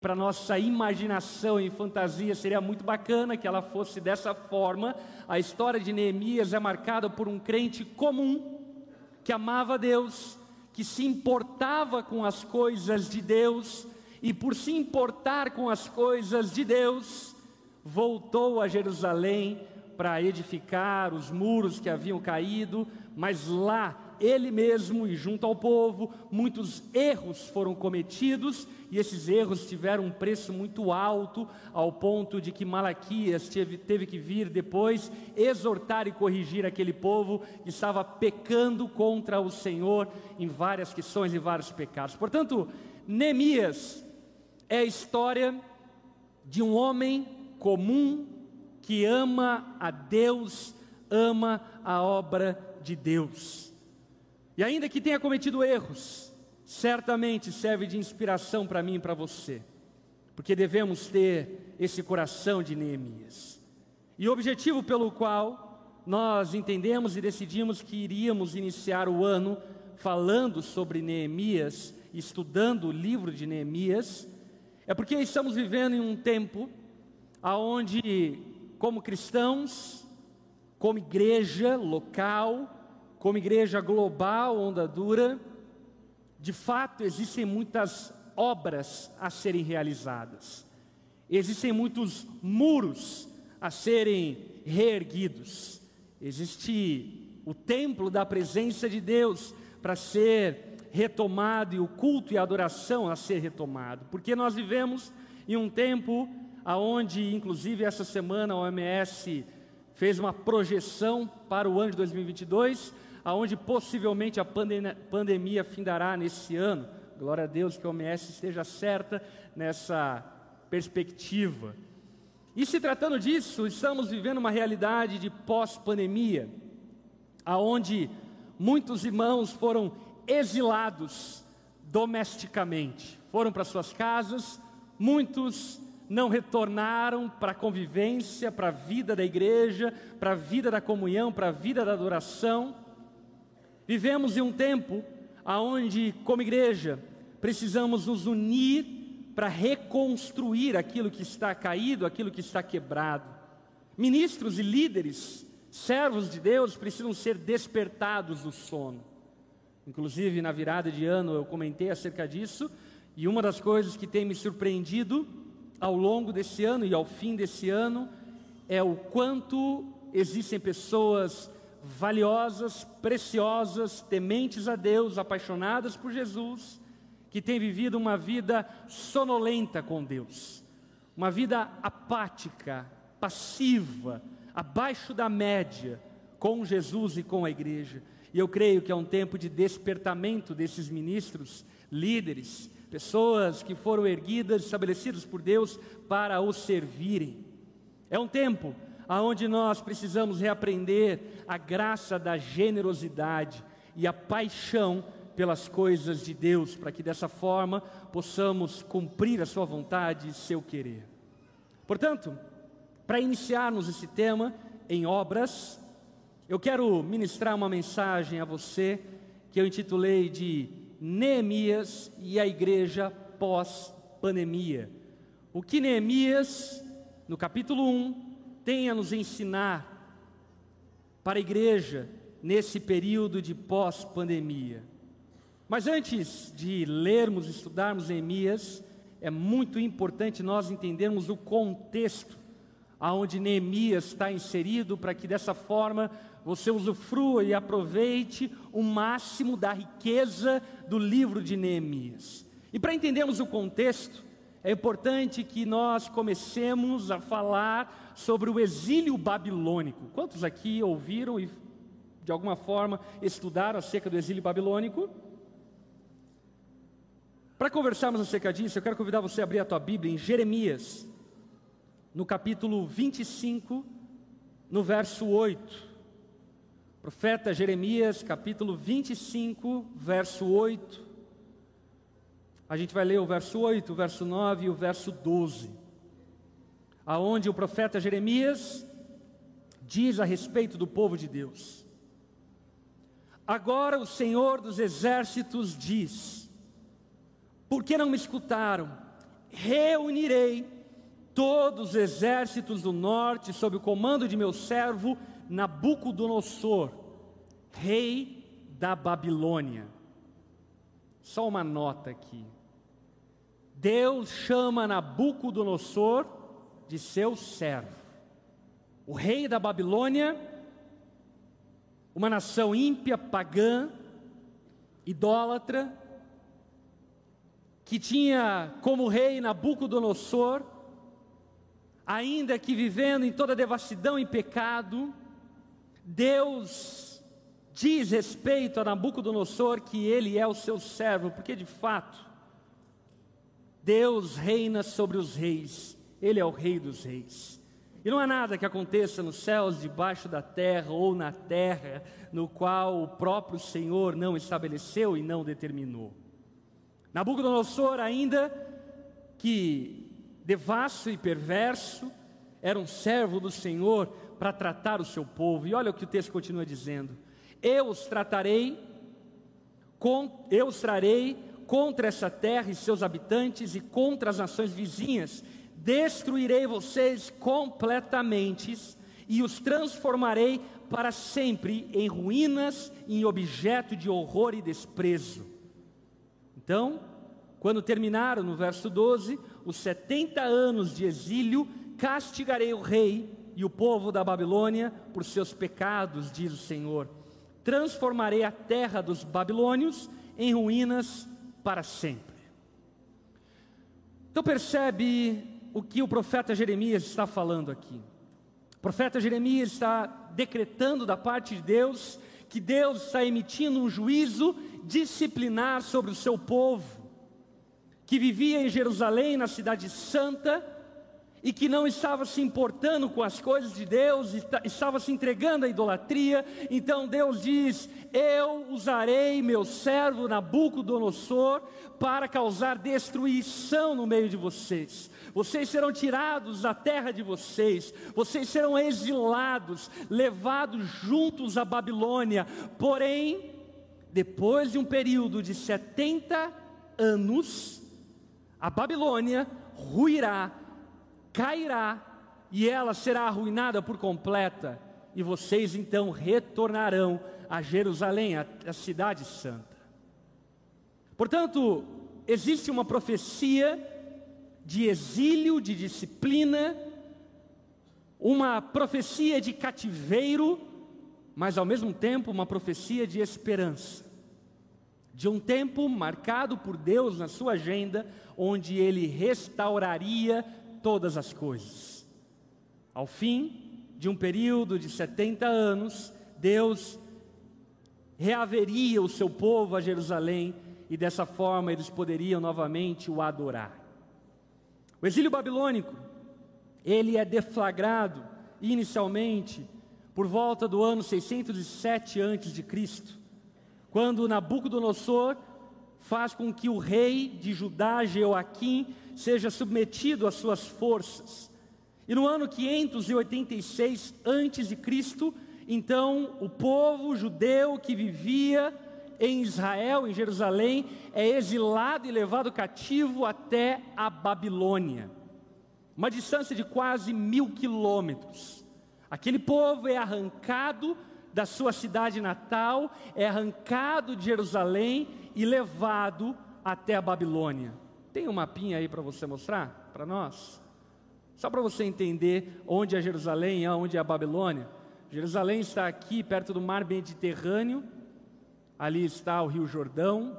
para nossa imaginação e fantasia seria muito bacana que ela fosse dessa forma. A história de Neemias é marcada por um crente comum que amava Deus, que se importava com as coisas de Deus e por se importar com as coisas de Deus, voltou a Jerusalém para edificar os muros que haviam caído, mas lá ele mesmo e junto ao povo, muitos erros foram cometidos e esses erros tiveram um preço muito alto, ao ponto de que Malaquias teve, teve que vir depois exortar e corrigir aquele povo que estava pecando contra o Senhor em várias questões e vários pecados. Portanto, Neemias é a história de um homem comum que ama a Deus, ama a obra de Deus. E ainda que tenha cometido erros, certamente serve de inspiração para mim e para você, porque devemos ter esse coração de Neemias. E o objetivo pelo qual nós entendemos e decidimos que iríamos iniciar o ano falando sobre Neemias, estudando o livro de Neemias, é porque estamos vivendo em um tempo aonde, como cristãos, como igreja local, como igreja global, onda dura, de fato existem muitas obras a serem realizadas, existem muitos muros a serem reerguidos, existe o templo da presença de Deus para ser retomado e o culto e a adoração a ser retomado, porque nós vivemos em um tempo aonde, inclusive essa semana, a OMS fez uma projeção para o ano de 2022 aonde possivelmente a pandemia findará nesse ano. Glória a Deus que a OMS esteja certa nessa perspectiva. E se tratando disso, estamos vivendo uma realidade de pós-pandemia, aonde muitos irmãos foram exilados domesticamente, foram para suas casas, muitos não retornaram para a convivência, para a vida da igreja, para a vida da comunhão, para a vida da adoração. Vivemos em um tempo onde, como igreja, precisamos nos unir para reconstruir aquilo que está caído, aquilo que está quebrado. Ministros e líderes, servos de Deus, precisam ser despertados do sono. Inclusive, na virada de ano, eu comentei acerca disso, e uma das coisas que tem me surpreendido ao longo desse ano e ao fim desse ano é o quanto existem pessoas valiosas, preciosas, tementes a Deus, apaixonadas por Jesus, que têm vivido uma vida sonolenta com Deus, uma vida apática, passiva, abaixo da média com Jesus e com a igreja. E eu creio que é um tempo de despertamento desses ministros, líderes, pessoas que foram erguidas, estabelecidas por Deus para o servirem. É um tempo aonde nós precisamos reaprender a graça da generosidade e a paixão pelas coisas de Deus, para que dessa forma possamos cumprir a sua vontade e seu querer. Portanto, para iniciarmos esse tema em obras, eu quero ministrar uma mensagem a você que eu intitulei de Neemias e a igreja pós-pandemia. O que Neemias, no capítulo 1, tem a nos ensinar para a igreja nesse período de pós-pandemia. Mas antes de lermos estudarmos Neemias, é muito importante nós entendermos o contexto aonde Neemias está inserido, para que dessa forma você usufrua e aproveite o máximo da riqueza do livro de Neemias. E para entendermos o contexto, é importante que nós comecemos a falar sobre o exílio babilônico. Quantos aqui ouviram e de alguma forma estudaram acerca do exílio babilônico? Para conversarmos acerca disso, eu quero convidar você a abrir a tua Bíblia em Jeremias, no capítulo 25, no verso 8. Profeta Jeremias, capítulo 25, verso 8. A gente vai ler o verso 8, o verso 9 e o verso 12. Aonde o profeta Jeremias diz a respeito do povo de Deus: Agora o Senhor dos exércitos diz: Por que não me escutaram? reunirei todos os exércitos do norte sob o comando de meu servo Nabucodonosor, rei da Babilônia. Só uma nota aqui. Deus chama Nabucodonosor de seu servo. O rei da Babilônia, uma nação ímpia, pagã, idólatra, que tinha como rei Nabucodonosor, ainda que vivendo em toda devassidão e pecado, Deus diz respeito a Nabucodonosor que ele é o seu servo, porque de fato, Deus reina sobre os reis, Ele é o Rei dos reis. E não há nada que aconteça nos céus, debaixo da terra ou na terra, no qual o próprio Senhor não estabeleceu e não determinou. Nabucodonosor, ainda que devasso e perverso, era um servo do Senhor para tratar o seu povo. E olha o que o texto continua dizendo: Eu os tratarei, com, eu os trarei contra essa terra e seus habitantes e contra as nações vizinhas. Destruirei vocês completamente e os transformarei para sempre em ruínas, em objeto de horror e desprezo. Então, quando terminaram no verso 12, os 70 anos de exílio, castigarei o rei e o povo da Babilônia por seus pecados, diz o Senhor. Transformarei a terra dos babilônios em ruínas para sempre. Então percebe o que o profeta Jeremias está falando aqui. O profeta Jeremias está decretando da parte de Deus que Deus está emitindo um juízo disciplinar sobre o seu povo, que vivia em Jerusalém, na cidade santa, e que não estava se importando com as coisas de Deus, estava se entregando à idolatria. Então Deus diz: Eu usarei meu servo Nabucodonosor para causar destruição no meio de vocês. Vocês serão tirados da terra de vocês, vocês serão exilados, levados juntos à Babilônia. Porém, depois de um período de 70 anos, a Babilônia ruirá cairá e ela será arruinada por completa, e vocês então retornarão a Jerusalém, a, a cidade santa. Portanto, existe uma profecia de exílio, de disciplina, uma profecia de cativeiro, mas ao mesmo tempo uma profecia de esperança. De um tempo marcado por Deus na sua agenda, onde ele restauraria todas as coisas. Ao fim de um período de 70 anos, Deus reaveria o seu povo a Jerusalém e dessa forma eles poderiam novamente o adorar. O exílio babilônico, ele é deflagrado inicialmente por volta do ano 607 a.C., quando Nabucodonosor faz com que o rei de Judá, Jeoaquim, seja submetido às suas forças. E no ano 586 a.C., então o povo judeu que vivia em Israel, em Jerusalém, é exilado e levado cativo até a Babilônia, uma distância de quase mil quilômetros. Aquele povo é arrancado da sua cidade natal, é arrancado de Jerusalém e levado até a Babilônia. Tem um mapinha aí para você mostrar para nós? Só para você entender onde é Jerusalém e onde é a Babilônia. Jerusalém está aqui perto do mar Mediterrâneo, ali está o Rio Jordão,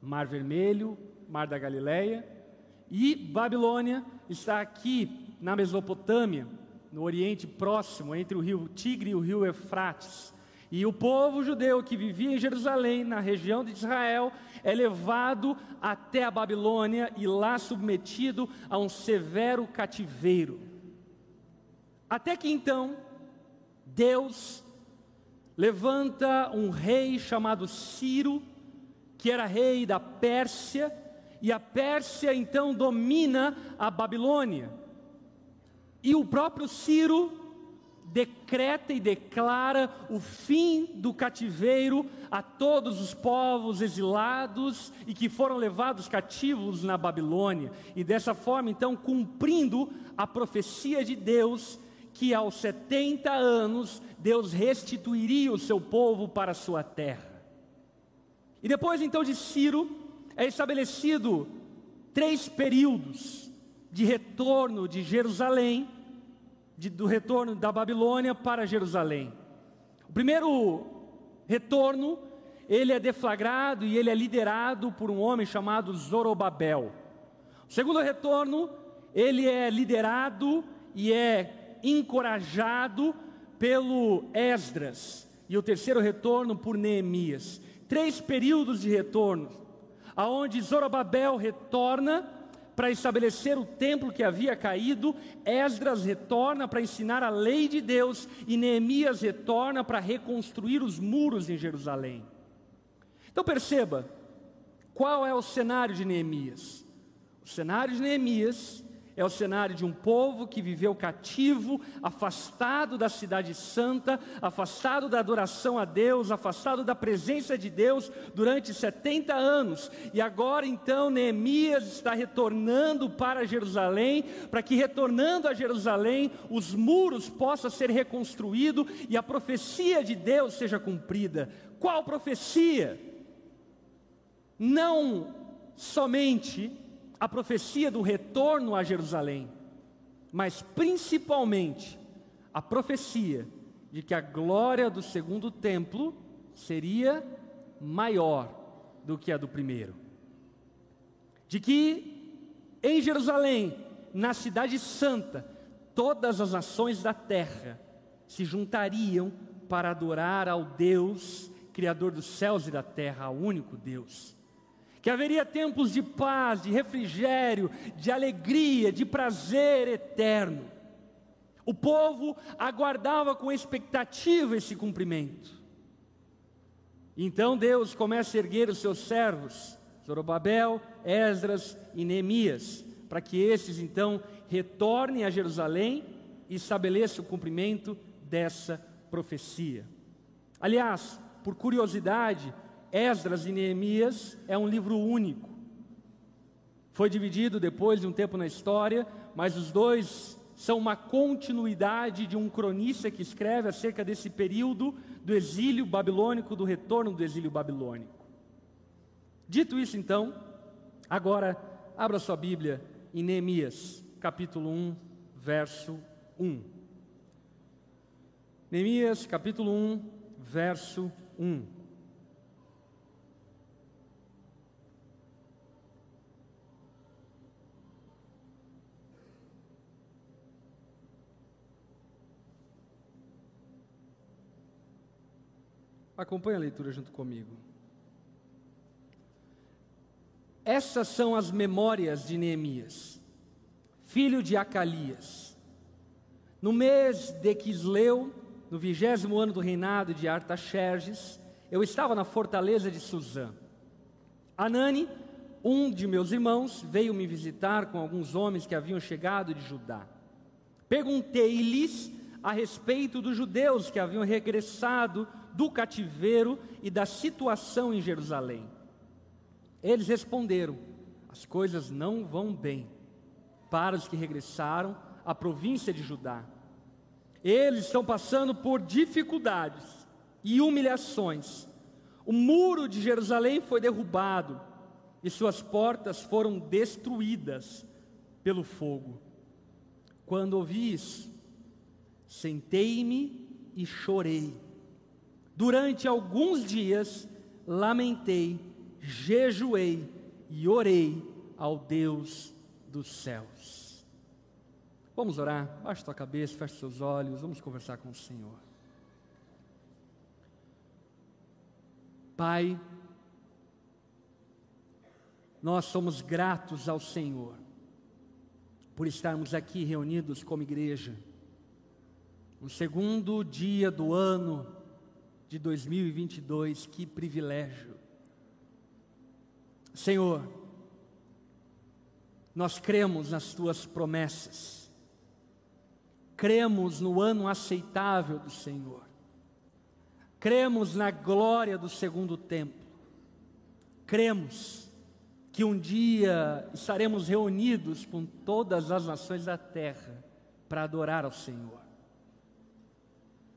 Mar Vermelho, Mar da Galileia, e Babilônia está aqui na Mesopotâmia, no Oriente Próximo, entre o rio Tigre e o rio Eufrates. E o povo judeu que vivia em Jerusalém, na região de Israel, é levado até a Babilônia e lá submetido a um severo cativeiro. Até que então, Deus levanta um rei chamado Ciro, que era rei da Pérsia, e a Pérsia então domina a Babilônia. E o próprio Ciro decreta e declara o fim do cativeiro a todos os povos exilados e que foram levados cativos na Babilônia, e dessa forma, então, cumprindo a profecia de Deus que aos 70 anos Deus restituiria o seu povo para a sua terra. E depois então de Ciro é estabelecido três períodos de retorno de Jerusalém, de, do retorno da Babilônia para Jerusalém. O primeiro retorno, ele é deflagrado e ele é liderado por um homem chamado Zorobabel. O segundo retorno, ele é liderado e é encorajado pelo Esdras, e o terceiro retorno por Neemias. Três períodos de retorno, aonde Zorobabel retorna para estabelecer o templo que havia caído, Esdras retorna para ensinar a lei de Deus e Neemias retorna para reconstruir os muros em Jerusalém. Então perceba, qual é o cenário de Neemias? O cenário de Neemias é o cenário de um povo que viveu cativo, afastado da cidade santa, afastado da adoração a Deus, afastado da presença de Deus durante 70 anos. E agora então Neemias está retornando para Jerusalém, para que retornando a Jerusalém, os muros possam ser reconstruídos e a profecia de Deus seja cumprida. Qual profecia? Não somente a profecia do retorno a Jerusalém, mas principalmente a profecia de que a glória do segundo templo seria maior do que a do primeiro. De que em Jerusalém, na cidade santa, todas as nações da terra se juntariam para adorar ao Deus, Criador dos céus e da terra, ao único Deus que haveria tempos de paz, de refrigério, de alegria, de prazer eterno. O povo aguardava com expectativa esse cumprimento. Então Deus começa a erguer os seus servos, Zorobabel, Esdras e Neemias, para que esses então retornem a Jerusalém e estabeleçam o cumprimento dessa profecia. Aliás, por curiosidade, Esdras e Neemias é um livro único. Foi dividido depois de um tempo na história, mas os dois são uma continuidade de um cronista que escreve acerca desse período do exílio babilônico, do retorno do exílio babilônico. Dito isso, então, agora abra sua Bíblia em Neemias, capítulo 1, verso 1. Neemias, capítulo 1, verso 1. Acompanhe a leitura junto comigo. Essas são as memórias de Neemias, filho de Acalias. No mês de Quisleu, no vigésimo ano do reinado de Artaxerxes, eu estava na fortaleza de Suzã. Anani, um de meus irmãos, veio me visitar com alguns homens que haviam chegado de Judá. Perguntei-lhes a respeito dos judeus que haviam regressado do cativeiro e da situação em Jerusalém. Eles responderam: as coisas não vão bem para os que regressaram à província de Judá. Eles estão passando por dificuldades e humilhações. O muro de Jerusalém foi derrubado e suas portas foram destruídas pelo fogo. Quando ouvi isso, sentei-me e chorei Durante alguns dias lamentei, jejuei e orei ao Deus dos céus. Vamos orar, baixe tua cabeça, feche seus olhos, vamos conversar com o Senhor. Pai, nós somos gratos ao Senhor por estarmos aqui reunidos como igreja, no segundo dia do ano de 2022, que privilégio. Senhor, nós cremos nas tuas promessas, cremos no ano aceitável do Senhor, cremos na glória do segundo tempo, cremos que um dia estaremos reunidos com todas as nações da terra para adorar ao Senhor.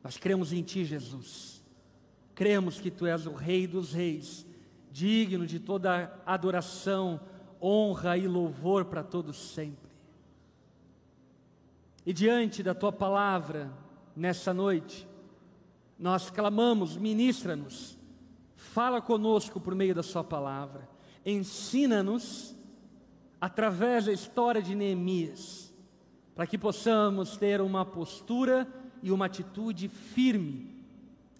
Nós cremos em Ti, Jesus. Cremos que Tu és o Rei dos Reis, digno de toda adoração, honra e louvor para todos sempre. E diante da Tua palavra, nessa noite, nós clamamos, ministra-nos, fala conosco por meio da Sua palavra, ensina-nos através da história de Neemias, para que possamos ter uma postura e uma atitude firme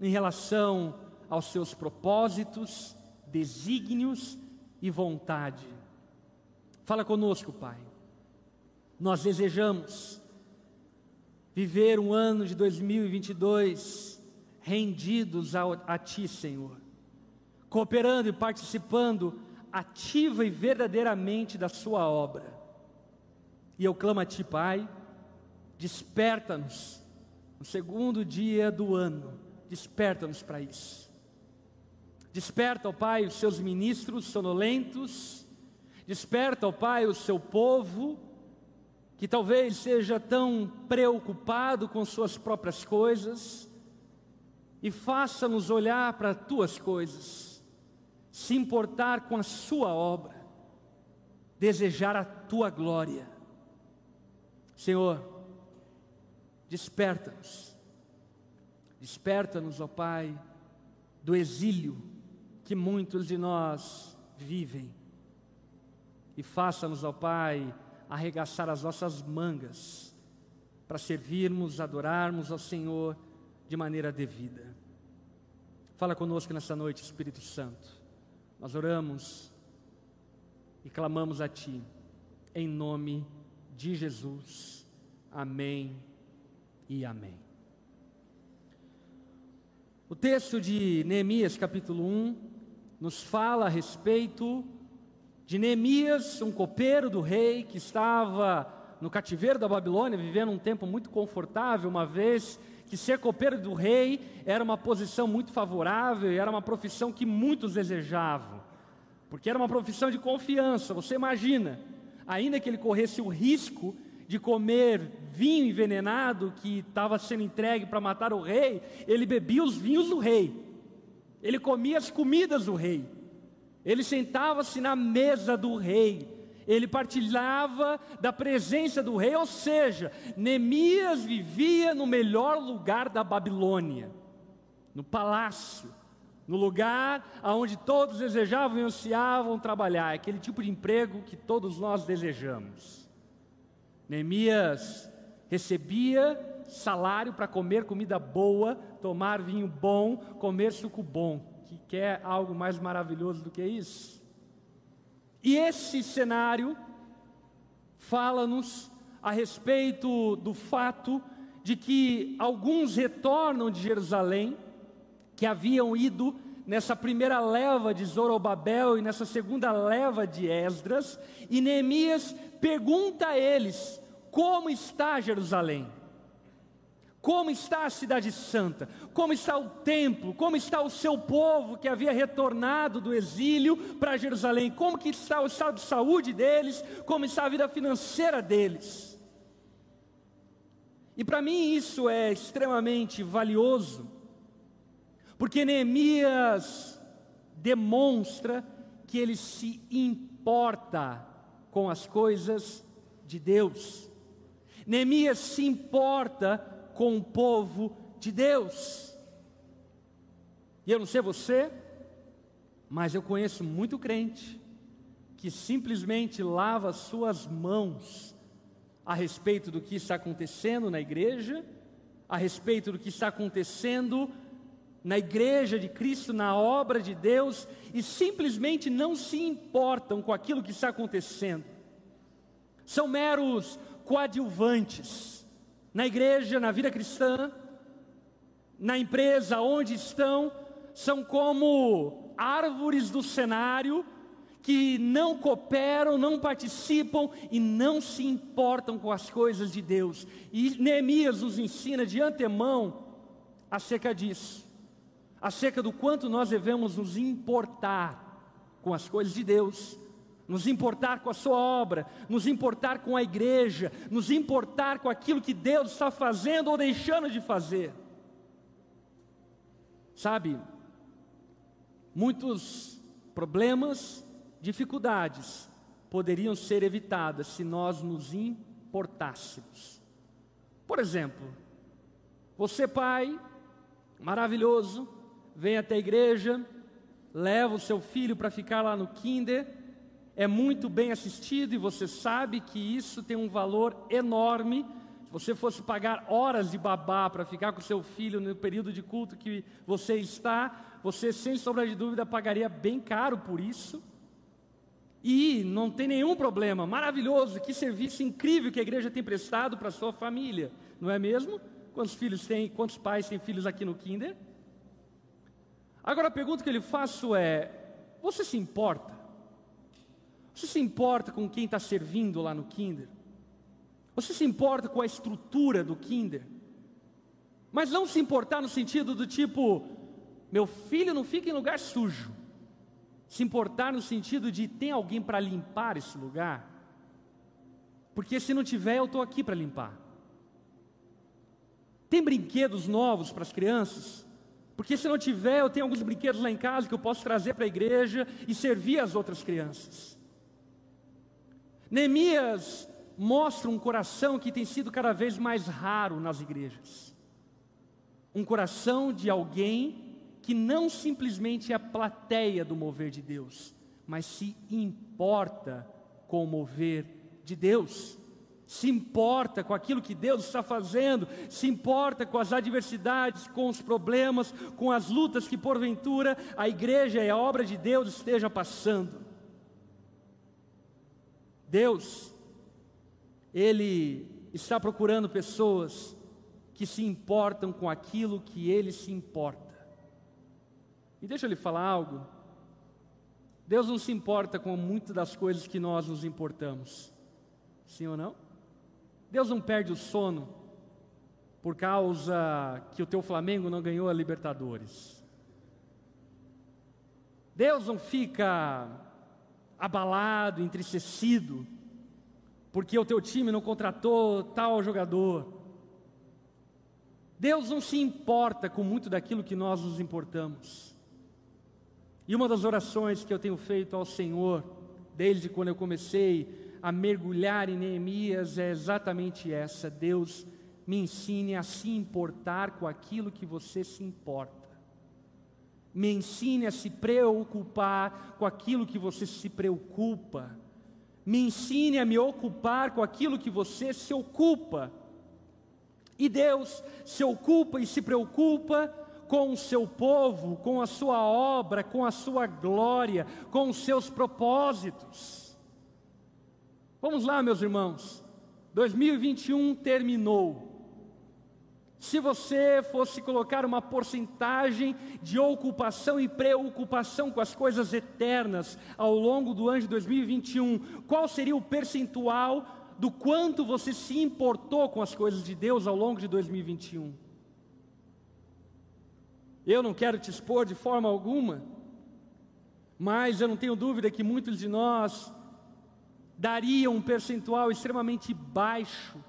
em relação aos seus propósitos, desígnios e vontade. Fala conosco, Pai. Nós desejamos viver um ano de 2022 rendidos a, a Ti, Senhor, cooperando e participando ativa e verdadeiramente da Sua obra. E eu clamo a Ti, Pai, desperta-nos no segundo dia do ano, desperta-nos para isso. Desperta, ó Pai, os seus ministros sonolentos, desperta, ó Pai, o seu povo, que talvez seja tão preocupado com suas próprias coisas, e faça-nos olhar para tuas coisas, se importar com a sua obra, desejar a tua glória. Senhor, Desperta-nos. Desperta-nos, ó Pai, do exílio que muitos de nós vivem. E faça-nos, ó Pai, arregaçar as nossas mangas para servirmos, adorarmos ao Senhor de maneira devida. Fala conosco nessa noite, Espírito Santo. Nós oramos e clamamos a Ti, em nome de Jesus. Amém e amém. O texto de Neemias, capítulo 1, nos fala a respeito de Neemias, um copeiro do rei que estava no cativeiro da Babilônia, vivendo um tempo muito confortável, uma vez que ser copeiro do rei era uma posição muito favorável e era uma profissão que muitos desejavam, porque era uma profissão de confiança. Você imagina, ainda que ele corresse o risco de comer vinho envenenado que estava sendo entregue para matar o rei, ele bebia os vinhos do rei, ele comia as comidas do rei, ele sentava-se na mesa do rei, ele partilhava da presença do rei, ou seja, Neemias vivia no melhor lugar da Babilônia, no palácio, no lugar aonde todos desejavam e ansiavam trabalhar, aquele tipo de emprego que todos nós desejamos. Neemias recebia salário para comer comida boa, tomar vinho bom, comer suco bom. Que quer algo mais maravilhoso do que isso? E esse cenário fala-nos a respeito do fato de que alguns retornam de Jerusalém, que haviam ido nessa primeira leva de Zorobabel e nessa segunda leva de Esdras, e Neemias pergunta a eles: como está Jerusalém? Como está a cidade santa? Como está o templo? Como está o seu povo que havia retornado do exílio para Jerusalém? Como que está o estado de saúde deles? Como está a vida financeira deles? E para mim isso é extremamente valioso, porque Neemias demonstra que ele se importa com as coisas de Deus. Neemias se importa com o povo de Deus. E eu não sei você, mas eu conheço muito crente que simplesmente lava suas mãos a respeito do que está acontecendo na igreja, a respeito do que está acontecendo na igreja de Cristo, na obra de Deus, e simplesmente não se importam com aquilo que está acontecendo. São meros coadjuvantes na igreja, na vida cristã, na empresa onde estão, são como árvores do cenário que não cooperam, não participam e não se importam com as coisas de Deus. E Neemias nos ensina de antemão acerca disso, acerca do quanto nós devemos nos importar com as coisas de Deus, nos importar com a Sua obra, nos importar com a igreja, nos importar com aquilo que Deus está fazendo ou deixando de fazer. Sabe, muitos problemas, dificuldades poderiam ser evitadas se nós nos importássemos. Por exemplo, você, pai, maravilhoso, vem até a igreja, leva o seu filho para ficar lá no kinder, é muito bem assistido e você sabe que isso tem um valor enorme. Se você fosse pagar horas de babá para ficar com seu filho no período de culto que você está, você sem sombra de dúvida pagaria bem caro por isso. E não tem nenhum problema, maravilhoso, que serviço incrível que a igreja tem prestado para a sua família, não é mesmo? Quantos filhos tem, quantos pais têm filhos aqui no Kinder? Agora a pergunta que eu lhe faço é: você se importa? Você se importa com quem está servindo lá no Kinder? Você se importa com a estrutura do Kinder? Mas não se importar no sentido do tipo, meu filho não fica em lugar sujo se importar no sentido de tem alguém para limpar esse lugar? Porque se não tiver, eu estou aqui para limpar. Tem brinquedos novos para as crianças? Porque se não tiver, eu tenho alguns brinquedos lá em casa que eu posso trazer para a igreja e servir as outras crianças. Neemias mostra um coração que tem sido cada vez mais raro nas igrejas. Um coração de alguém que não simplesmente é a plateia do mover de Deus, mas se importa com o mover de Deus, se importa com aquilo que Deus está fazendo, se importa com as adversidades, com os problemas, com as lutas que porventura a igreja e a obra de Deus esteja passando. Deus, Ele está procurando pessoas que se importam com aquilo que Ele se importa. E deixa eu lhe falar algo. Deus não se importa com muitas das coisas que nós nos importamos. Sim ou não? Deus não perde o sono por causa que o teu Flamengo não ganhou a Libertadores. Deus não fica abalado, entristecido, porque o teu time não contratou tal jogador. Deus não se importa com muito daquilo que nós nos importamos. E uma das orações que eu tenho feito ao Senhor, desde quando eu comecei a mergulhar em Neemias, é exatamente essa: Deus me ensine a se importar com aquilo que você se importa. Me ensine a se preocupar com aquilo que você se preocupa. Me ensine a me ocupar com aquilo que você se ocupa. E Deus se ocupa e se preocupa com o seu povo, com a sua obra, com a sua glória, com os seus propósitos. Vamos lá, meus irmãos. 2021 terminou. Se você fosse colocar uma porcentagem de ocupação e preocupação com as coisas eternas ao longo do ano de 2021, qual seria o percentual do quanto você se importou com as coisas de Deus ao longo de 2021? Eu não quero te expor de forma alguma, mas eu não tenho dúvida que muitos de nós dariam um percentual extremamente baixo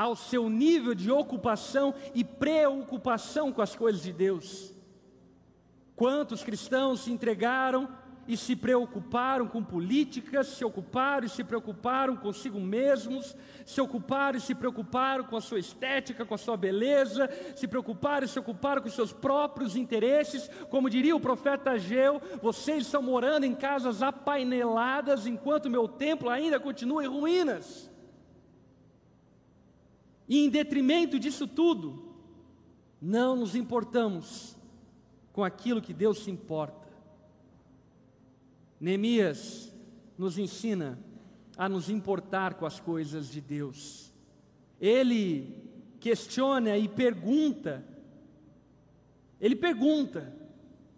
ao seu nível de ocupação e preocupação com as coisas de Deus. Quantos cristãos se entregaram e se preocuparam com políticas, se ocuparam e se preocuparam consigo mesmos, se ocuparam e se preocuparam com a sua estética, com a sua beleza, se preocuparam e se ocuparam com seus próprios interesses, como diria o profeta Ageu, vocês estão morando em casas apaineladas enquanto meu templo ainda continua em ruínas. E em detrimento disso tudo, não nos importamos com aquilo que Deus se importa. Neemias nos ensina a nos importar com as coisas de Deus. Ele questiona e pergunta, ele pergunta: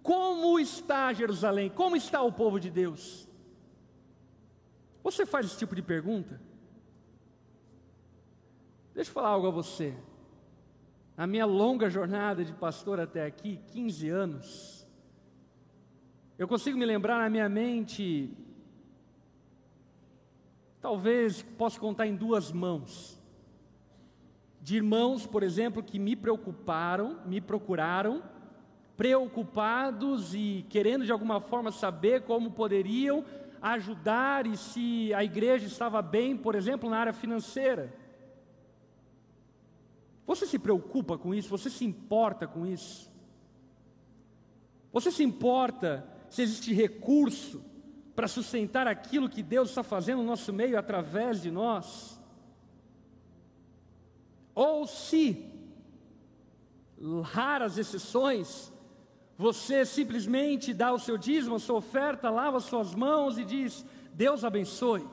Como está Jerusalém? Como está o povo de Deus? Você faz esse tipo de pergunta? Deixa eu falar algo a você. Na minha longa jornada de pastor até aqui, 15 anos, eu consigo me lembrar na minha mente, talvez posso contar em duas mãos, de irmãos, por exemplo, que me preocuparam, me procuraram, preocupados e querendo de alguma forma saber como poderiam ajudar e se a igreja estava bem, por exemplo, na área financeira. Você se preocupa com isso? Você se importa com isso? Você se importa se existe recurso para sustentar aquilo que Deus está fazendo no nosso meio através de nós? Ou se, raras exceções, você simplesmente dá o seu dízimo, a sua oferta, lava suas mãos e diz: Deus abençoe.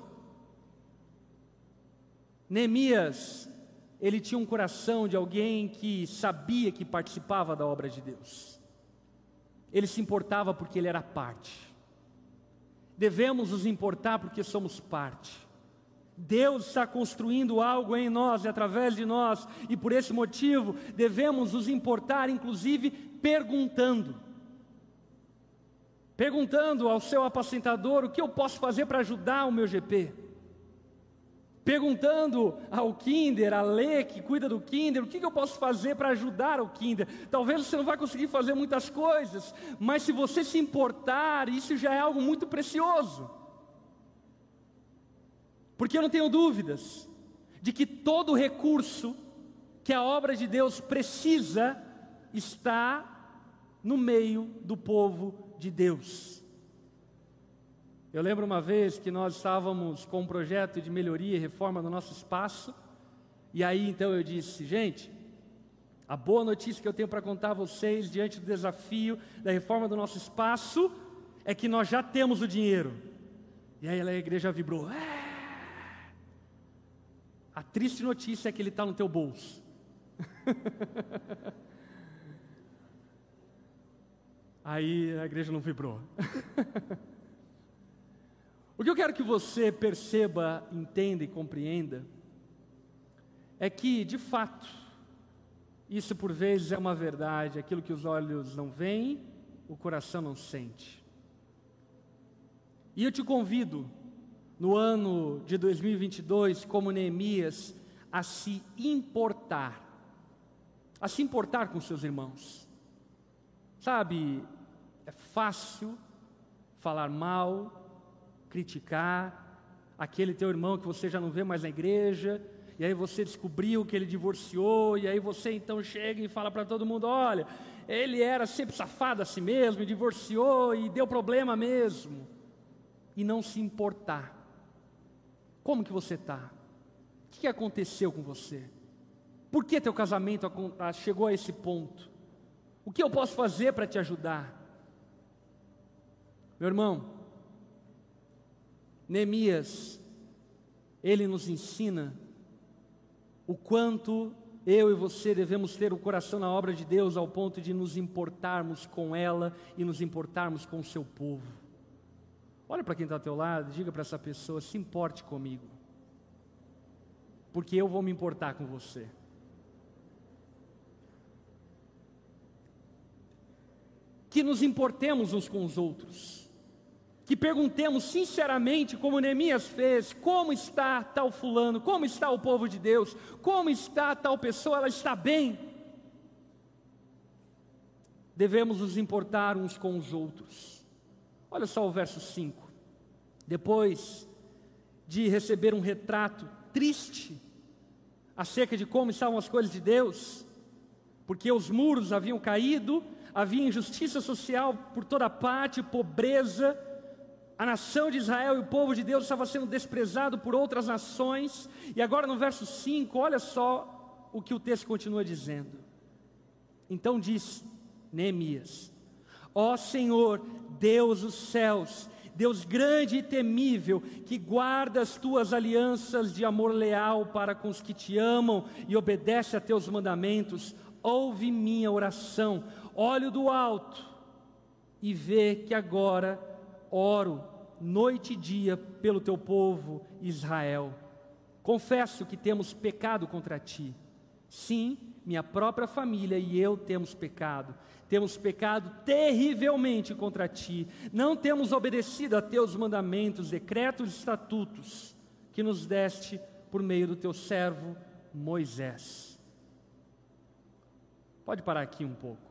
Neemias ele tinha um coração de alguém que sabia que participava da obra de Deus. Ele se importava porque ele era parte. Devemos nos importar porque somos parte. Deus está construindo algo em nós e através de nós, e por esse motivo devemos nos importar, inclusive perguntando. Perguntando ao seu apacentador o que eu posso fazer para ajudar o meu GP perguntando ao Kinder, a Lê que cuida do Kinder, o que, eu posso fazer para ajudar o Kinder. Talvez você não vai conseguir fazer muitas coisas, mas se você se importar, isso já é algo muito precioso. Porque eu não tenho dúvidas de que todo recurso que a obra de Deus precisa está no meio do povo de Deus. Eu lembro uma vez que nós estávamos com um projeto de melhoria e reforma no nosso espaço, e aí então eu disse, gente, a boa notícia que eu tenho para contar a vocês diante do desafio da reforma do nosso espaço é que nós já temos o dinheiro. E aí a igreja vibrou. É! A triste notícia é que ele está no teu bolso. aí a igreja não vibrou. O que eu quero que você perceba, entenda e compreenda é que, de fato, isso por vezes é uma verdade, aquilo que os olhos não veem, o coração não sente. E eu te convido, no ano de 2022, como Neemias, a se importar, a se importar com seus irmãos. Sabe, é fácil falar mal, criticar aquele teu irmão que você já não vê mais na igreja, e aí você descobriu que ele divorciou, e aí você então chega e fala para todo mundo: olha, ele era sempre safado a si mesmo, e divorciou e deu problema mesmo, e não se importar. Como que você está? O que aconteceu com você? Por que teu casamento chegou a esse ponto? O que eu posso fazer para te ajudar? Meu irmão, Neemias, ele nos ensina o quanto eu e você devemos ter o coração na obra de Deus ao ponto de nos importarmos com ela e nos importarmos com o seu povo. Olha para quem está ao teu lado, diga para essa pessoa: se importe comigo, porque eu vou me importar com você. Que nos importemos uns com os outros que perguntemos sinceramente, como Neemias fez: como está tal fulano, como está o povo de Deus, como está tal pessoa, ela está bem. Devemos nos importar uns com os outros. Olha só o verso 5. Depois de receber um retrato triste acerca de como estavam as coisas de Deus, porque os muros haviam caído, havia injustiça social por toda parte, pobreza, a nação de Israel e o povo de Deus estava sendo desprezado por outras nações, e agora no verso 5, olha só o que o texto continua dizendo. Então diz Neemias: Ó Senhor, Deus dos céus, Deus grande e temível, que guarda as tuas alianças de amor leal para com os que te amam e obedece a teus mandamentos, ouve minha oração, olho do alto e vê que agora oro noite e dia pelo teu povo Israel. Confesso que temos pecado contra ti. Sim, minha própria família e eu temos pecado. Temos pecado terrivelmente contra ti. Não temos obedecido a teus mandamentos, decretos e estatutos que nos deste por meio do teu servo Moisés. Pode parar aqui um pouco.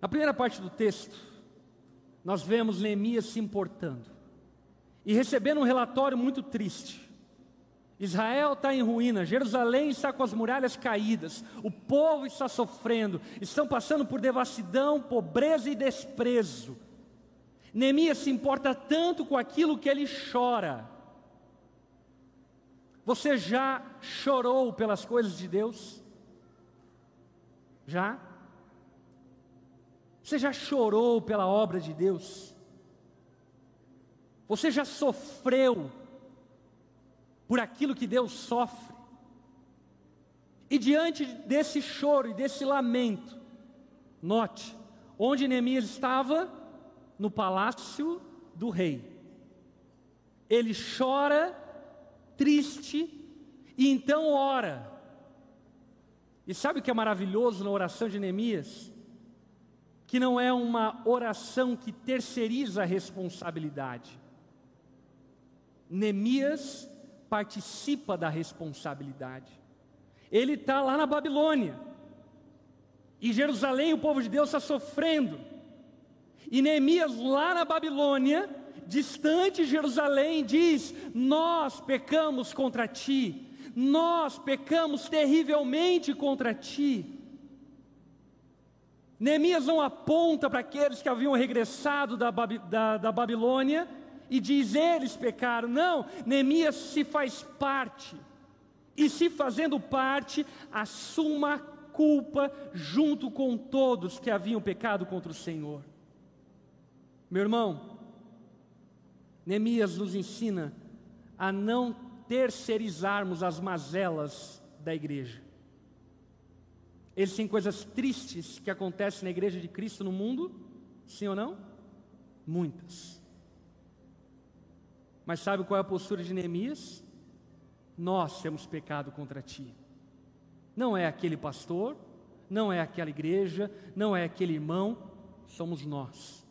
Na primeira parte do texto, nós vemos Neemias se importando e recebendo um relatório muito triste. Israel está em ruína, Jerusalém está com as muralhas caídas, o povo está sofrendo, estão passando por devassidão, pobreza e desprezo. Neemias se importa tanto com aquilo que ele chora. Você já chorou pelas coisas de Deus? Já? Você já chorou pela obra de Deus? Você já sofreu por aquilo que Deus sofre? E diante desse choro e desse lamento, note, onde Neemias estava? No palácio do rei. Ele chora, triste, e então ora. E sabe o que é maravilhoso na oração de Neemias? Que não é uma oração que terceiriza a responsabilidade. Neemias participa da responsabilidade. Ele está lá na Babilônia, e Jerusalém, o povo de Deus está sofrendo. E Neemias, lá na Babilônia, distante de Jerusalém, diz: Nós pecamos contra ti, nós pecamos terrivelmente contra ti. Neemias não aponta para aqueles que haviam regressado da, da, da Babilônia e diz eles pecaram. Não, Neemias se faz parte. E se fazendo parte, assuma a culpa junto com todos que haviam pecado contra o Senhor. Meu irmão, Neemias nos ensina a não terceirizarmos as mazelas da igreja. Existem coisas tristes que acontecem na igreja de Cristo no mundo? Sim ou não? Muitas. Mas sabe qual é a postura de Neemias? Nós temos pecado contra ti. Não é aquele pastor, não é aquela igreja, não é aquele irmão, somos nós.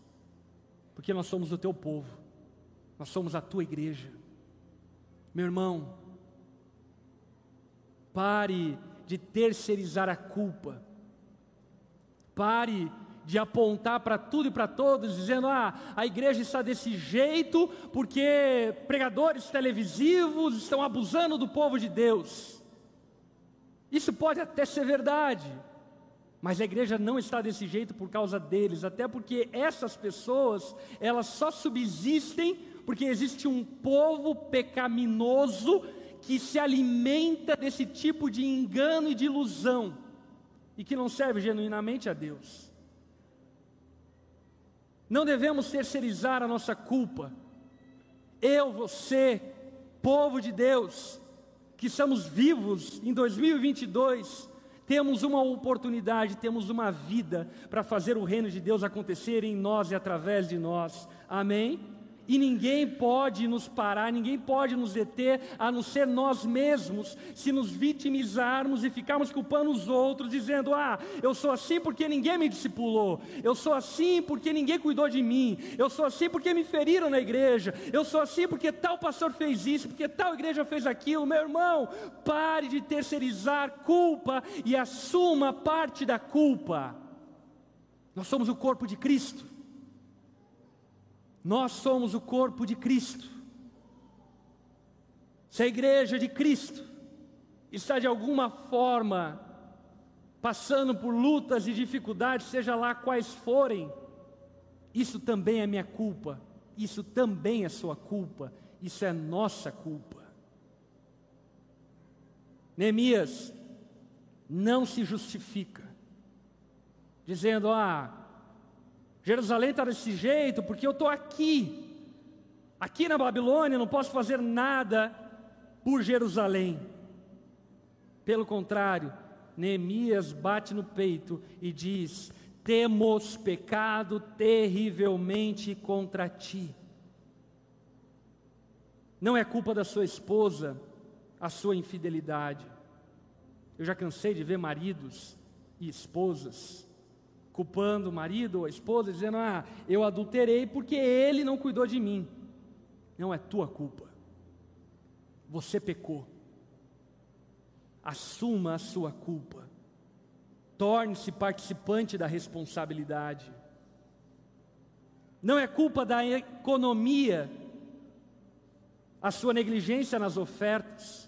Porque nós somos o teu povo, nós somos a tua igreja. Meu irmão, pare de terceirizar a culpa. Pare de apontar para tudo e para todos, dizendo: ah, a igreja está desse jeito porque pregadores televisivos estão abusando do povo de Deus. Isso pode até ser verdade, mas a igreja não está desse jeito por causa deles, até porque essas pessoas, elas só subsistem porque existe um povo pecaminoso que se alimenta desse tipo de engano e de ilusão e que não serve genuinamente a Deus. Não devemos terceirizar a nossa culpa. Eu, você, povo de Deus, que estamos vivos em 2022, temos uma oportunidade, temos uma vida para fazer o reino de Deus acontecer em nós e através de nós. Amém? E ninguém pode nos parar, ninguém pode nos deter, a não ser nós mesmos, se nos vitimizarmos e ficarmos culpando os outros, dizendo: Ah, eu sou assim porque ninguém me discipulou, eu sou assim porque ninguém cuidou de mim, eu sou assim porque me feriram na igreja, eu sou assim porque tal pastor fez isso, porque tal igreja fez aquilo. Meu irmão, pare de terceirizar culpa e assuma parte da culpa. Nós somos o corpo de Cristo. Nós somos o corpo de Cristo. Se a igreja de Cristo está de alguma forma passando por lutas e dificuldades, seja lá quais forem, isso também é minha culpa, isso também é sua culpa, isso é nossa culpa. Neemias não se justifica, dizendo: Ah, Jerusalém está desse jeito porque eu estou aqui, aqui na Babilônia, não posso fazer nada por Jerusalém. Pelo contrário, Neemias bate no peito e diz: temos pecado terrivelmente contra ti. Não é culpa da sua esposa a sua infidelidade. Eu já cansei de ver maridos e esposas culpando o marido ou a esposa, dizendo: Ah, eu adulterei porque ele não cuidou de mim. Não é tua culpa. Você pecou. Assuma a sua culpa. Torne-se participante da responsabilidade. Não é culpa da economia a sua negligência nas ofertas.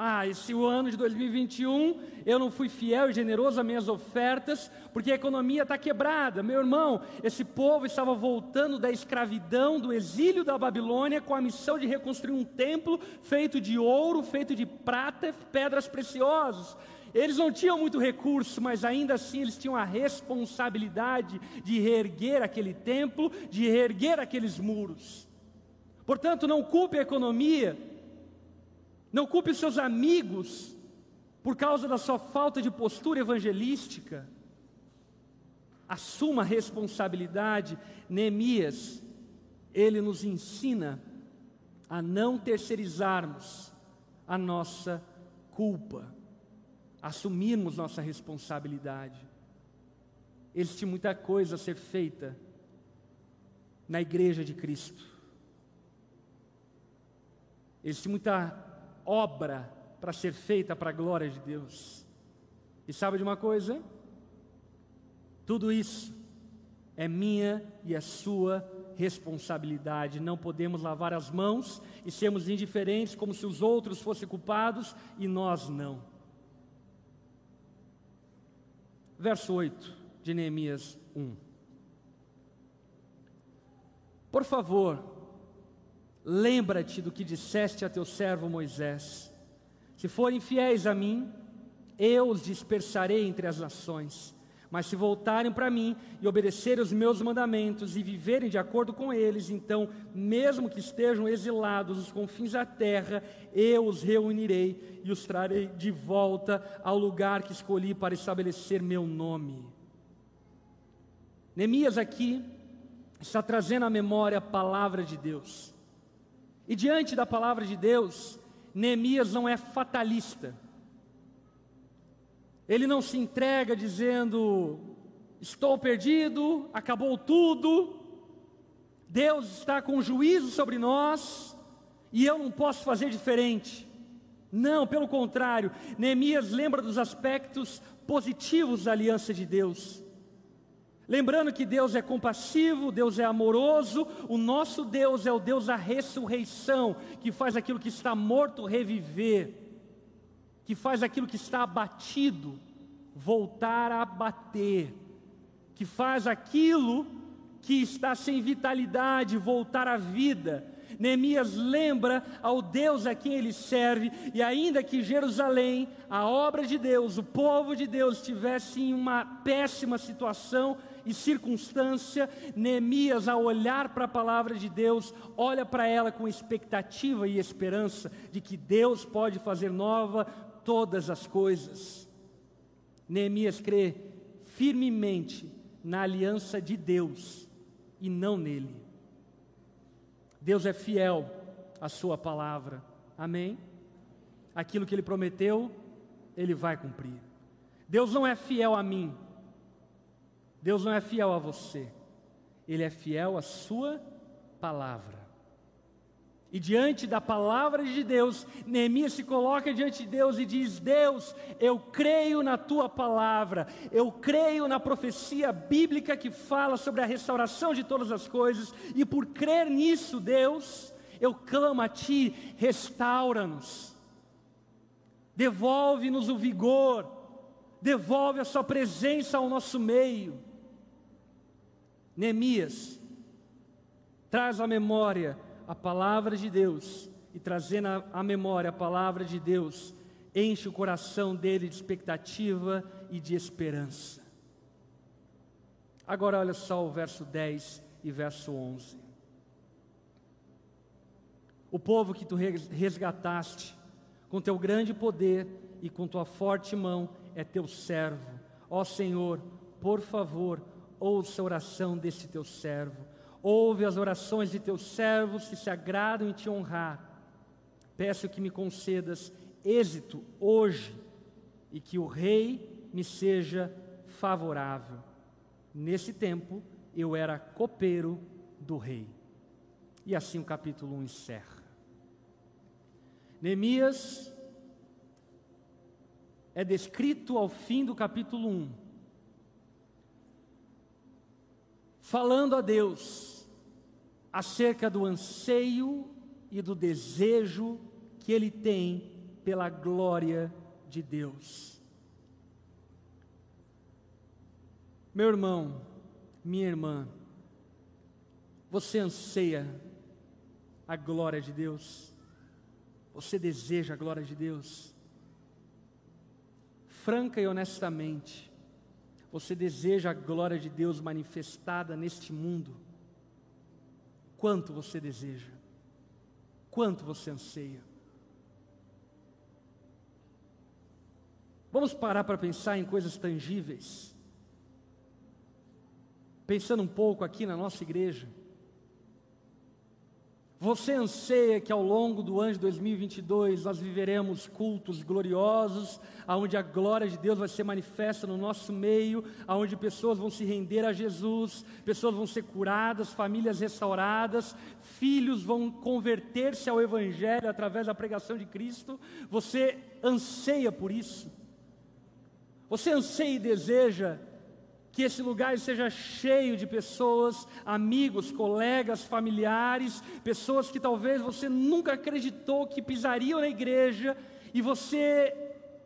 Ah, esse ano de 2021 eu não fui fiel e generoso às minhas ofertas, porque a economia está quebrada. Meu irmão, esse povo estava voltando da escravidão, do exílio da Babilônia, com a missão de reconstruir um templo feito de ouro, feito de prata, pedras preciosas. Eles não tinham muito recurso, mas ainda assim eles tinham a responsabilidade de reerguer aquele templo, de reerguer aqueles muros. Portanto, não culpe a economia, não culpe seus amigos por causa da sua falta de postura evangelística. Assuma a responsabilidade. Neemias, ele nos ensina a não terceirizarmos a nossa culpa, assumirmos nossa responsabilidade. Existe muita coisa a ser feita na igreja de Cristo. Existe muita obra para ser feita para a glória de Deus. E sabe de uma coisa? Tudo isso é minha e a sua responsabilidade. Não podemos lavar as mãos e sermos indiferentes como se os outros fossem culpados e nós não. Verso 8 de Neemias 1. Por favor, Lembra-te do que disseste a teu servo Moisés: Se forem fiéis a mim, eu os dispersarei entre as nações. Mas se voltarem para mim e obedecerem os meus mandamentos e viverem de acordo com eles, então, mesmo que estejam exilados nos confins da terra, eu os reunirei e os trarei de volta ao lugar que escolhi para estabelecer meu nome. Neemias aqui está trazendo à memória a palavra de Deus. E diante da palavra de Deus, Neemias não é fatalista. Ele não se entrega dizendo: estou perdido, acabou tudo, Deus está com juízo sobre nós e eu não posso fazer diferente. Não, pelo contrário, Neemias lembra dos aspectos positivos da aliança de Deus. Lembrando que Deus é compassivo, Deus é amoroso, o nosso Deus é o Deus da ressurreição, que faz aquilo que está morto reviver, que faz aquilo que está abatido voltar a bater, que faz aquilo que está sem vitalidade voltar à vida. Neemias lembra ao Deus a quem ele serve, e ainda que Jerusalém, a obra de Deus, o povo de Deus, estivesse em uma péssima situação, e circunstância, Neemias, ao olhar para a palavra de Deus, olha para ela com expectativa e esperança de que Deus pode fazer nova todas as coisas. Neemias crê firmemente na aliança de Deus e não nele. Deus é fiel à sua palavra. Amém? Aquilo que ele prometeu, ele vai cumprir. Deus não é fiel a mim, Deus não é fiel a você, Ele é fiel à Sua palavra. E diante da palavra de Deus, Neemias se coloca diante de Deus e diz: Deus, eu creio na tua palavra, eu creio na profecia bíblica que fala sobre a restauração de todas as coisas, e por crer nisso, Deus, eu clamo a ti, restaura-nos, devolve-nos o vigor, devolve a sua presença ao nosso meio. Neemias traz à memória a palavra de Deus e trazendo à memória a palavra de Deus, enche o coração dele de expectativa e de esperança. Agora olha só o verso 10 e verso 11. O povo que tu resgataste com teu grande poder e com tua forte mão é teu servo. Ó Senhor, por favor, ouça a oração deste teu servo. Ouve as orações de teus servos que se agradam em te honrar. Peço que me concedas êxito hoje e que o rei me seja favorável. Nesse tempo eu era copeiro do rei. E assim o capítulo 1 encerra. Neemias é descrito ao fim do capítulo 1, falando a Deus acerca do anseio e do desejo que ele tem pela glória de Deus. Meu irmão, minha irmã, você anseia a glória de Deus? Você deseja a glória de Deus? Franca e honestamente, você deseja a glória de Deus manifestada neste mundo? Quanto você deseja? Quanto você anseia? Vamos parar para pensar em coisas tangíveis. Pensando um pouco aqui na nossa igreja. Você anseia que ao longo do ano de 2022 nós viveremos cultos gloriosos, aonde a glória de Deus vai ser manifesta no nosso meio, aonde pessoas vão se render a Jesus, pessoas vão ser curadas, famílias restauradas, filhos vão converter-se ao evangelho através da pregação de Cristo. Você anseia por isso? Você anseia e deseja que esse lugar seja cheio de pessoas, amigos, colegas, familiares, pessoas que talvez você nunca acreditou que pisariam na igreja e você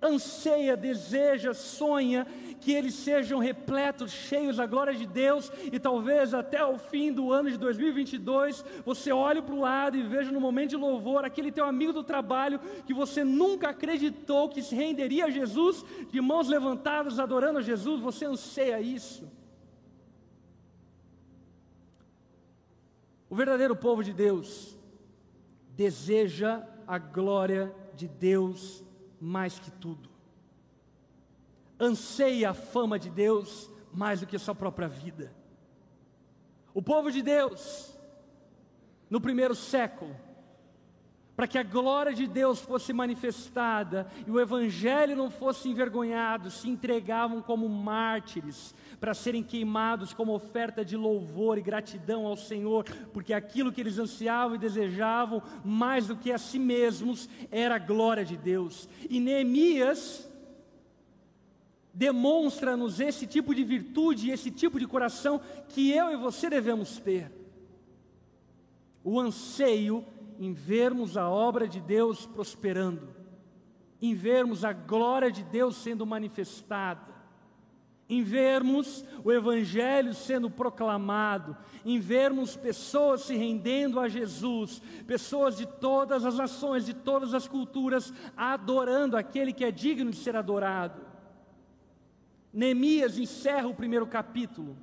anseia, deseja, sonha que eles sejam repletos, cheios da glória de Deus, e talvez até o fim do ano de 2022, você olhe para o lado e veja no momento de louvor aquele teu amigo do trabalho que você nunca acreditou que se renderia a Jesus, de mãos levantadas, adorando a Jesus, você anseia isso. O verdadeiro povo de Deus deseja a glória de Deus mais que tudo anseia a fama de Deus mais do que a sua própria vida. O povo de Deus, no primeiro século, para que a glória de Deus fosse manifestada e o Evangelho não fosse envergonhado, se entregavam como mártires para serem queimados como oferta de louvor e gratidão ao Senhor, porque aquilo que eles ansiavam e desejavam mais do que a si mesmos era a glória de Deus. E Neemias, demonstra-nos esse tipo de virtude, esse tipo de coração que eu e você devemos ter. O anseio em vermos a obra de Deus prosperando, em vermos a glória de Deus sendo manifestada, em vermos o Evangelho sendo proclamado, em vermos pessoas se rendendo a Jesus, pessoas de todas as nações, de todas as culturas, adorando aquele que é digno de ser adorado. Neemias encerra o primeiro capítulo,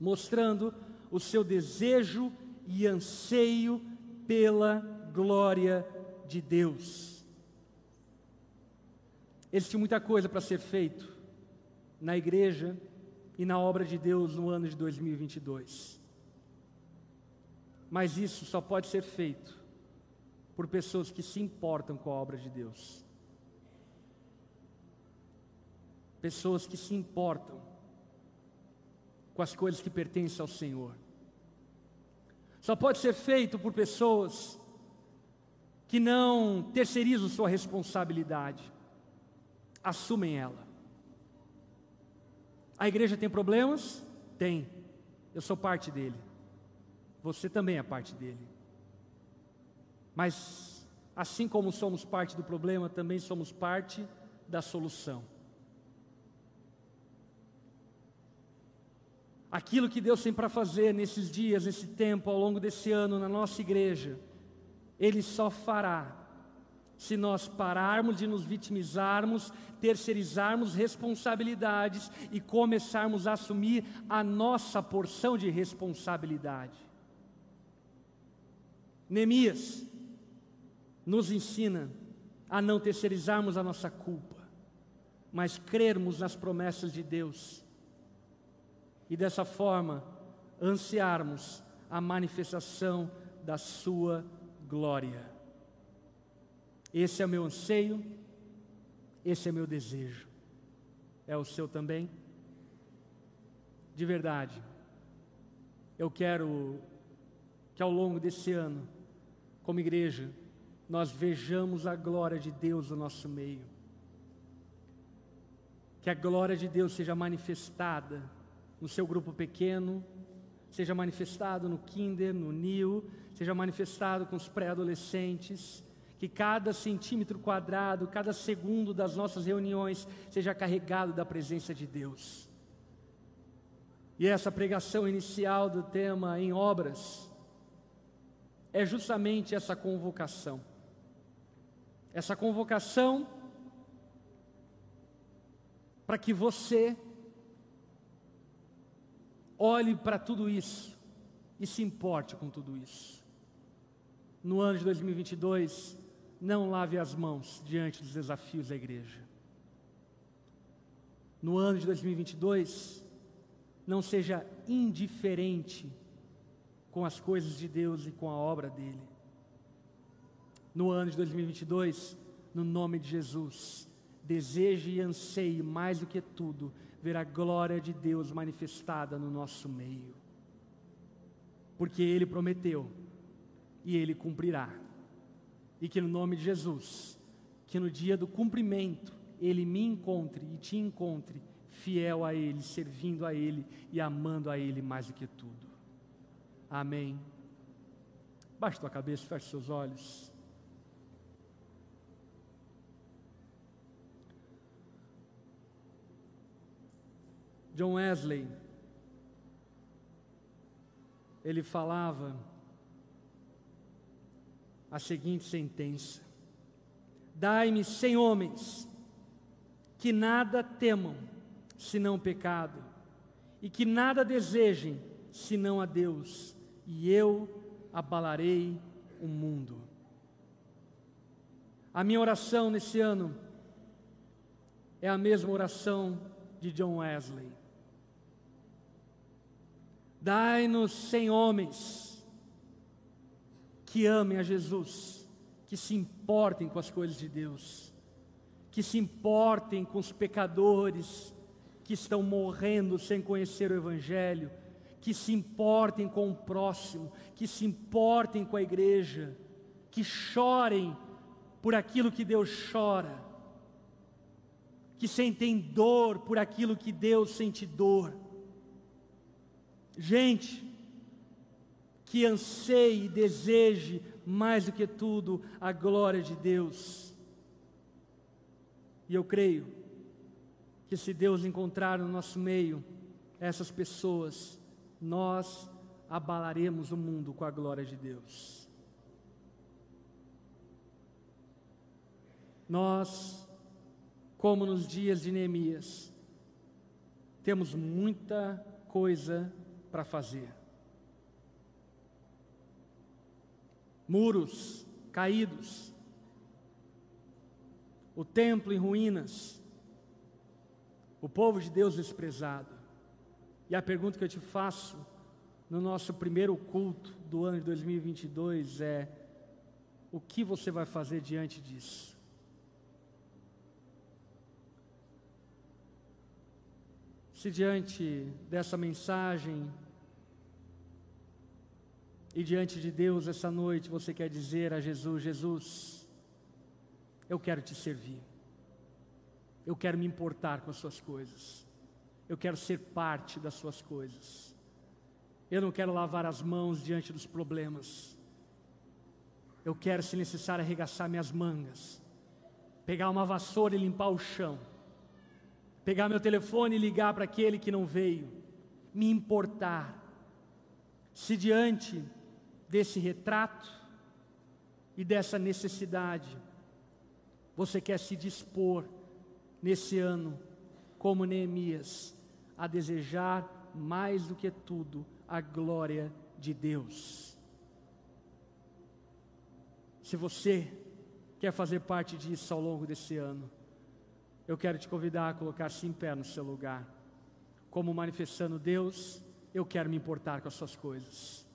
mostrando o seu desejo e anseio pela glória de Deus. Existe muita coisa para ser feito na igreja e na obra de Deus no ano de 2022. Mas isso só pode ser feito por pessoas que se importam com a obra de Deus. Pessoas que se importam com as coisas que pertencem ao Senhor. Só pode ser feito por pessoas que não terceirizam sua responsabilidade, assumem ela. A igreja tem problemas? Tem. Eu sou parte dele. Você também é parte dele. Mas, assim como somos parte do problema, também somos parte da solução. Aquilo que Deus tem para fazer nesses dias, nesse tempo, ao longo desse ano na nossa igreja, Ele só fará se nós pararmos de nos vitimizarmos, terceirizarmos responsabilidades e começarmos a assumir a nossa porção de responsabilidade. Neemias nos ensina a não terceirizarmos a nossa culpa, mas crermos nas promessas de Deus e dessa forma ansiarmos a manifestação da Sua glória. Esse é o meu anseio, esse é meu desejo. É o seu também? De verdade, eu quero que ao longo desse ano, como igreja, nós vejamos a glória de Deus no nosso meio. Que a glória de Deus seja manifestada no seu grupo pequeno, seja manifestado no Kinder, no NIO, seja manifestado com os pré-adolescentes, que cada centímetro quadrado, cada segundo das nossas reuniões seja carregado da presença de Deus. E essa pregação inicial do tema em obras é justamente essa convocação. Essa convocação para que você olhe para tudo isso e se importe com tudo isso. No ano de 2022, não lave as mãos diante dos desafios da igreja. No ano de 2022, não seja indiferente com as coisas de Deus e com a obra dele. No ano de 2022, no nome de Jesus, deseje e anseie mais do que tudo ver a glória de Deus manifestada no nosso meio. Porque Ele prometeu e Ele cumprirá. E que no nome de Jesus, que no dia do cumprimento, Ele me encontre e te encontre fiel a Ele, servindo a Ele e amando a Ele mais do que tudo. Amém. Baixe tua cabeça, feche seus olhos. John Wesley, ele falava a seguinte sentença: Dai-me cem homens que nada temam senão pecado, e que nada desejem senão a Deus, e eu abalarei o mundo. A minha oração nesse ano é a mesma oração de John Wesley. Dai-nos cem homens que amem a Jesus, que se importem com as coisas de Deus, que se importem com os pecadores que estão morrendo sem conhecer o Evangelho, que se importem com o próximo, que se importem com a igreja, que chorem por aquilo que Deus chora, que sentem dor por aquilo que Deus sente dor Gente que anseie e deseje mais do que tudo a glória de Deus. E eu creio que se Deus encontrar no nosso meio essas pessoas, nós abalaremos o mundo com a glória de Deus. Nós, como nos dias de Neemias, temos muita coisa para fazer. Muros caídos, o templo em ruínas, o povo de Deus desprezado. E a pergunta que eu te faço no nosso primeiro culto do ano de 2022 é: o que você vai fazer diante disso? Se diante dessa mensagem e diante de Deus essa noite você quer dizer a Jesus: Jesus, eu quero te servir, eu quero me importar com as suas coisas, eu quero ser parte das suas coisas, eu não quero lavar as mãos diante dos problemas, eu quero, se necessário, arregaçar minhas mangas, pegar uma vassoura e limpar o chão, pegar meu telefone e ligar para aquele que não veio, me importar. Se diante desse retrato e dessa necessidade. Você quer se dispor nesse ano, como Neemias, a desejar mais do que tudo a glória de Deus. Se você quer fazer parte disso ao longo desse ano, eu quero te convidar a colocar-se em pé no seu lugar. como manifestando: Deus, eu quero me importar com as suas coisas.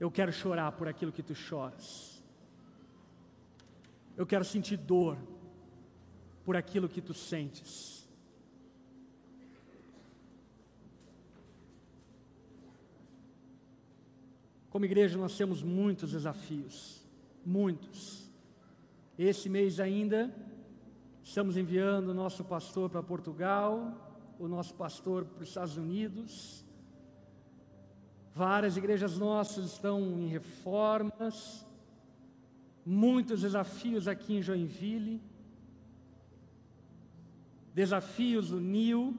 Eu quero chorar por aquilo que tu choras. Eu quero sentir dor por aquilo que tu sentes. Como igreja, nós temos muitos desafios, muitos. Esse mês ainda, estamos enviando o nosso pastor para Portugal, o nosso pastor para os Estados Unidos. Várias igrejas nossas estão em reformas, muitos desafios aqui em Joinville, desafios do NIL,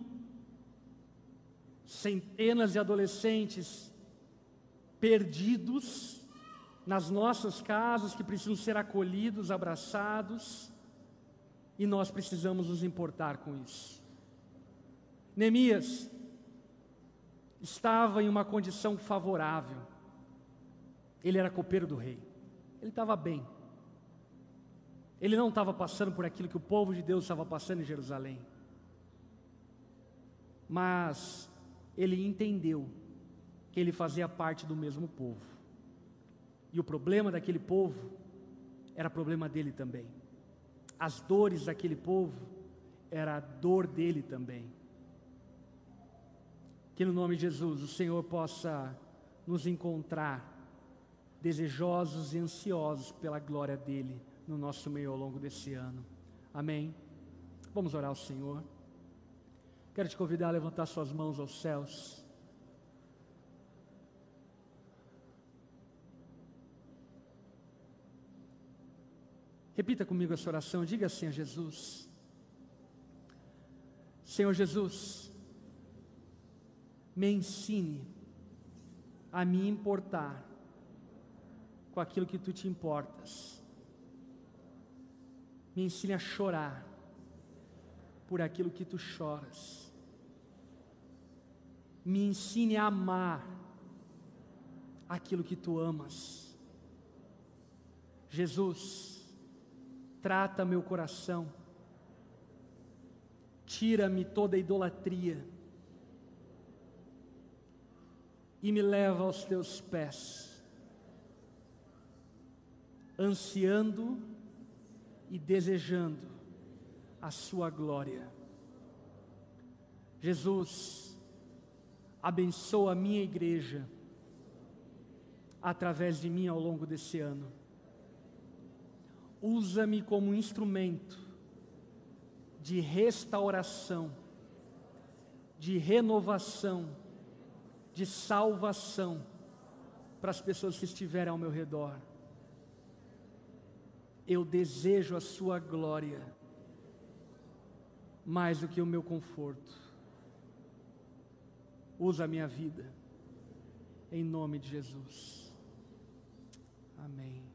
centenas de adolescentes perdidos nas nossas casas que precisam ser acolhidos, abraçados, e nós precisamos nos importar com isso. Neemias estava em uma condição favorável. Ele era copeiro do rei. Ele estava bem. Ele não estava passando por aquilo que o povo de Deus estava passando em Jerusalém. Mas ele entendeu que ele fazia parte do mesmo povo. E o problema daquele povo era problema dele também. As dores daquele povo era a dor dele também. Que no nome de Jesus o Senhor possa nos encontrar desejosos e ansiosos pela glória dele no nosso meio ao longo desse ano. Amém. Vamos orar ao Senhor. Quero te convidar a levantar suas mãos aos céus. Repita comigo essa oração, diga assim a Jesus: Senhor Jesus, me ensine a me importar com aquilo que tu te importas. Me ensine a chorar por aquilo que tu choras. Me ensine a amar aquilo que tu amas. Jesus, trata meu coração, tira-me toda idolatria e me leva aos teus pés, ansiando e desejando a Sua glória. Jesus, abençoa a minha igreja através de mim ao longo desse ano. Usa-me como instrumento de restauração, de renovação, de salvação para as pessoas que estiverem ao meu redor. Eu desejo a Sua glória mais do que o meu conforto. Usa a minha vida, em nome de Jesus. Amém.